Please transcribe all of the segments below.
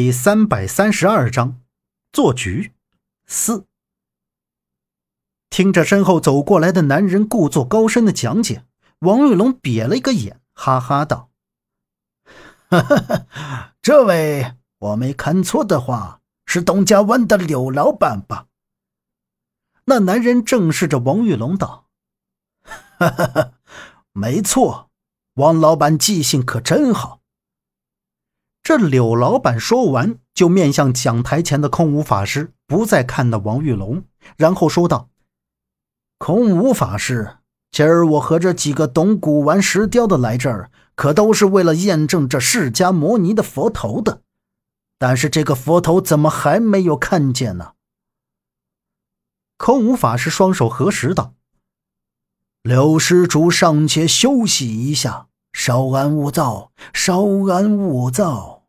第三百三十二章，做局四。听着身后走过来的男人故作高深的讲解，王玉龙瘪了一个眼，哈哈道：“哈哈，这位我没看错的话，是东家湾的柳老板吧？”那男人正视着王玉龙道：“哈哈哈，没错，王老板记性可真好。”这柳老板说完，就面向讲台前的空无法师，不再看那王玉龙，然后说道：“空无法师，今儿我和这几个懂古玩石雕的来这儿，可都是为了验证这释迦摩尼的佛头的。但是这个佛头怎么还没有看见呢？”空无法师双手合十道：“柳施主尚且休息一下。”稍安勿躁，稍安勿躁。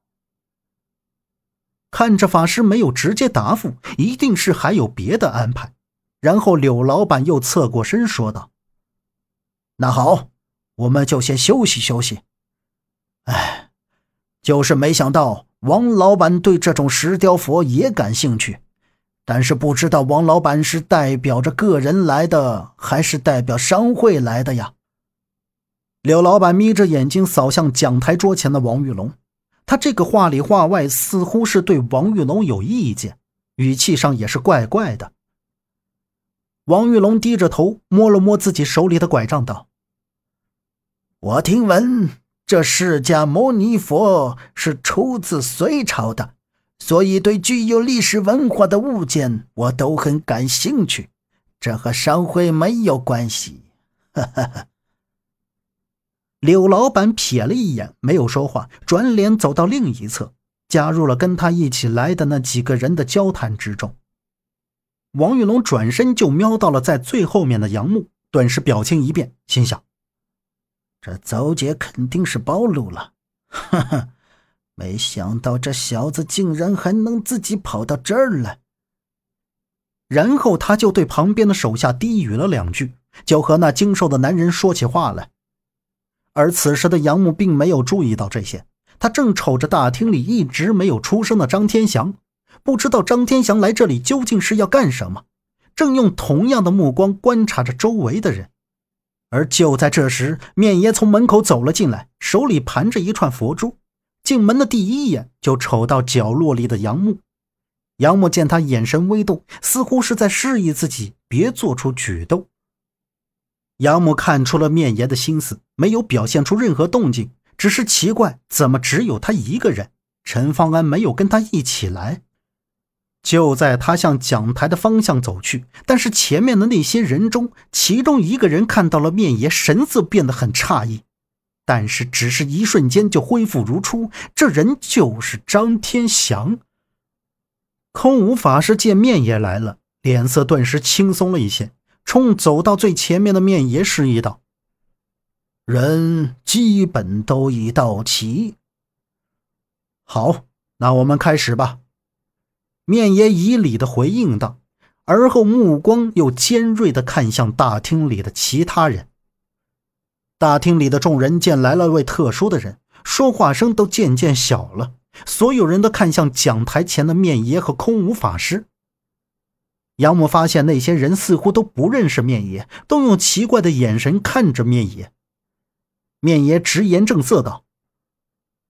看着法师没有直接答复，一定是还有别的安排。然后柳老板又侧过身说道：“那好，我们就先休息休息。哎，就是没想到王老板对这种石雕佛也感兴趣，但是不知道王老板是代表着个人来的，还是代表商会来的呀？”柳老板眯着眼睛扫向讲台桌前的王玉龙，他这个话里话外似乎是对王玉龙有意见，语气上也是怪怪的。王玉龙低着头摸了摸自己手里的拐杖，道：“我听闻这释迦牟尼佛是出自隋朝的，所以对具有历史文化的物件我都很感兴趣。这和商会没有关系。”哈哈哈。柳老板瞥了一眼，没有说话，转脸走到另一侧，加入了跟他一起来的那几个人的交谈之中。王玉龙转身就瞄到了在最后面的杨木，顿时表情一变，心想：这邹姐肯定是暴露了，哈哈，没想到这小子竟然还能自己跑到这儿来。然后他就对旁边的手下低语了两句，就和那精瘦的男人说起话来。而此时的杨木并没有注意到这些，他正瞅着大厅里一直没有出声的张天祥，不知道张天祥来这里究竟是要干什么，正用同样的目光观察着周围的人。而就在这时，面爷从门口走了进来，手里盘着一串佛珠。进门的第一眼就瞅到角落里的杨木，杨木见他眼神微动，似乎是在示意自己别做出举动。杨母看出了面爷的心思，没有表现出任何动静，只是奇怪，怎么只有他一个人？陈方安没有跟他一起来。就在他向讲台的方向走去，但是前面的那些人中，其中一个人看到了面爷，神色变得很诧异，但是只是一瞬间就恢复如初。这人就是张天祥。空无法师见面爷来了，脸色顿时轻松了一些。冲走到最前面的面爷示意道：“人基本都已到齐。好，那我们开始吧。”面爷以礼的回应道，而后目光又尖锐的看向大厅里的其他人。大厅里的众人见来了位特殊的人，说话声都渐渐小了，所有人都看向讲台前的面爷和空无法师。杨母发现那些人似乎都不认识面爷，都用奇怪的眼神看着面爷。面爷直言正色道：“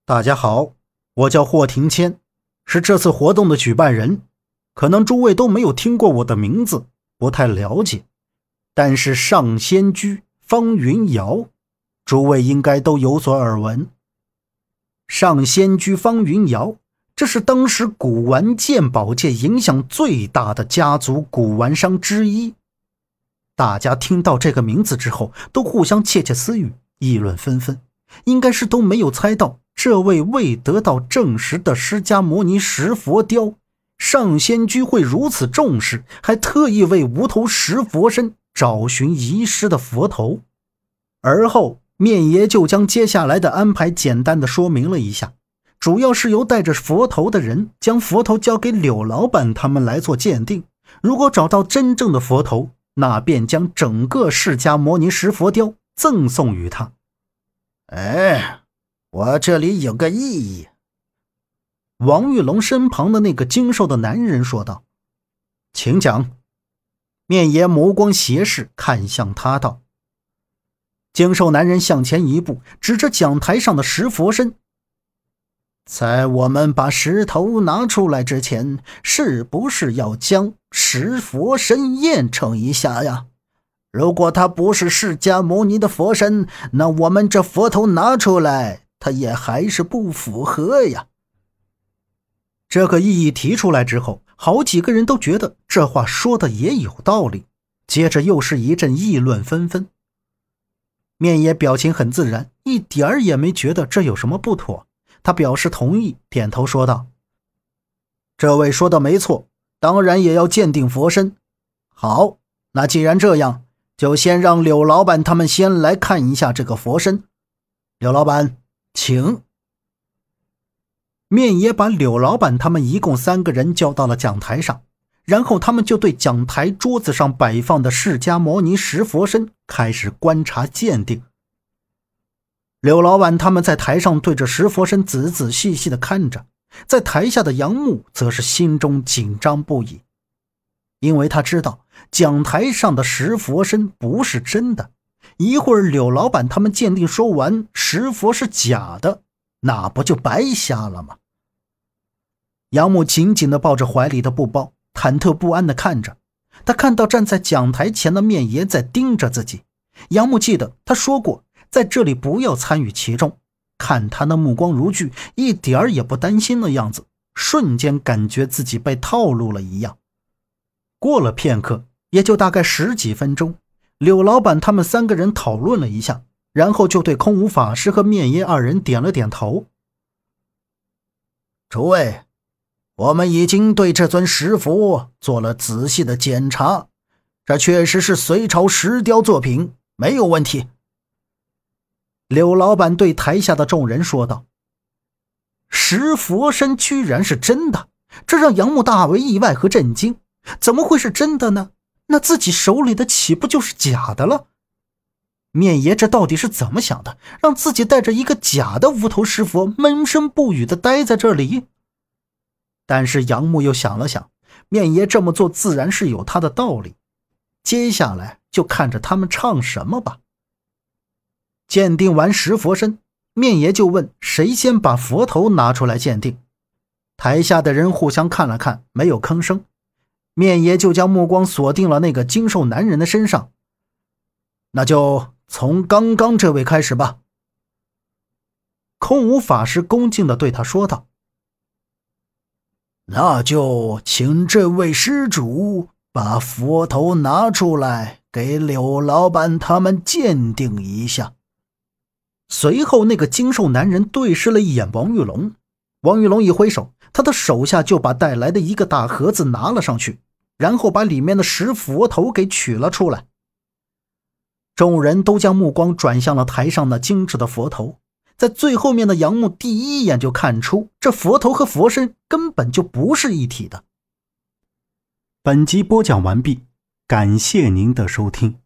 大家好，我叫霍庭谦，是这次活动的举办人。可能诸位都没有听过我的名字，不太了解。但是上仙居方云瑶，诸位应该都有所耳闻。上仙居方云瑶。”这是当时古玩鉴宝界影响最大的家族古玩商之一。大家听到这个名字之后，都互相窃窃私语，议论纷纷。应该是都没有猜到，这位未得到证实的释迦摩尼石佛雕，上仙居会如此重视，还特意为无头石佛身找寻遗失的佛头。而后，面爷就将接下来的安排简单的说明了一下。主要是由带着佛头的人将佛头交给柳老板他们来做鉴定。如果找到真正的佛头，那便将整个释迦摩尼石佛雕赠送于他。哎，我这里有个异议。王玉龙身旁的那个精瘦的男人说道：“请讲。”面爷眸光斜视，看向他道：“精瘦男人向前一步，指着讲台上的石佛身。在我们把石头拿出来之前，是不是要将石佛身验证一下呀？如果他不是释迦牟尼的佛身，那我们这佛头拿出来，他也还是不符合呀。”这个异议提出来之后，好几个人都觉得这话说的也有道理。接着又是一阵议论纷纷。面爷表情很自然，一点儿也没觉得这有什么不妥。他表示同意，点头说道：“这位说的没错，当然也要鉴定佛身。好，那既然这样，就先让柳老板他们先来看一下这个佛身。柳老板，请。”面爷把柳老板他们一共三个人叫到了讲台上，然后他们就对讲台桌子上摆放的释迦牟尼石佛身开始观察鉴定。柳老板他们在台上对着石佛身仔仔细细的看着，在台下的杨木则是心中紧张不已，因为他知道讲台上的石佛身不是真的，一会儿柳老板他们鉴定说完石佛是假的，那不就白瞎了吗？杨木紧紧的抱着怀里的布包，忐忑不安的看着。他看到站在讲台前的面爷在盯着自己。杨木记得他说过，在这里不要参与其中。看他那目光如炬，一点儿也不担心的样子，瞬间感觉自己被套路了一样。过了片刻，也就大概十几分钟，柳老板他们三个人讨论了一下，然后就对空无法师和面爷二人点了点头。诸位。我们已经对这尊石佛做了仔细的检查，这确实是隋朝石雕作品，没有问题。柳老板对台下的众人说道：“石佛身居然是真的，这让杨木大为意外和震惊。怎么会是真的呢？那自己手里的岂不就是假的了？面爷这到底是怎么想的，让自己带着一个假的无头石佛，闷声不语的待在这里？”但是杨木又想了想，面爷这么做自然是有他的道理。接下来就看着他们唱什么吧。鉴定完石佛身，面爷就问谁先把佛头拿出来鉴定。台下的人互相看了看，没有吭声。面爷就将目光锁定了那个精瘦男人的身上。那就从刚刚这位开始吧。空无法师恭敬地对他说道。那就请这位施主把佛头拿出来，给柳老板他们鉴定一下。随后，那个精瘦男人对视了一眼王玉龙，王玉龙一挥手，他的手下就把带来的一个大盒子拿了上去，然后把里面的石佛头给取了出来。众人都将目光转向了台上那精致的佛头。在最后面的杨木第一眼就看出，这佛头和佛身根本就不是一体的。本集播讲完毕，感谢您的收听。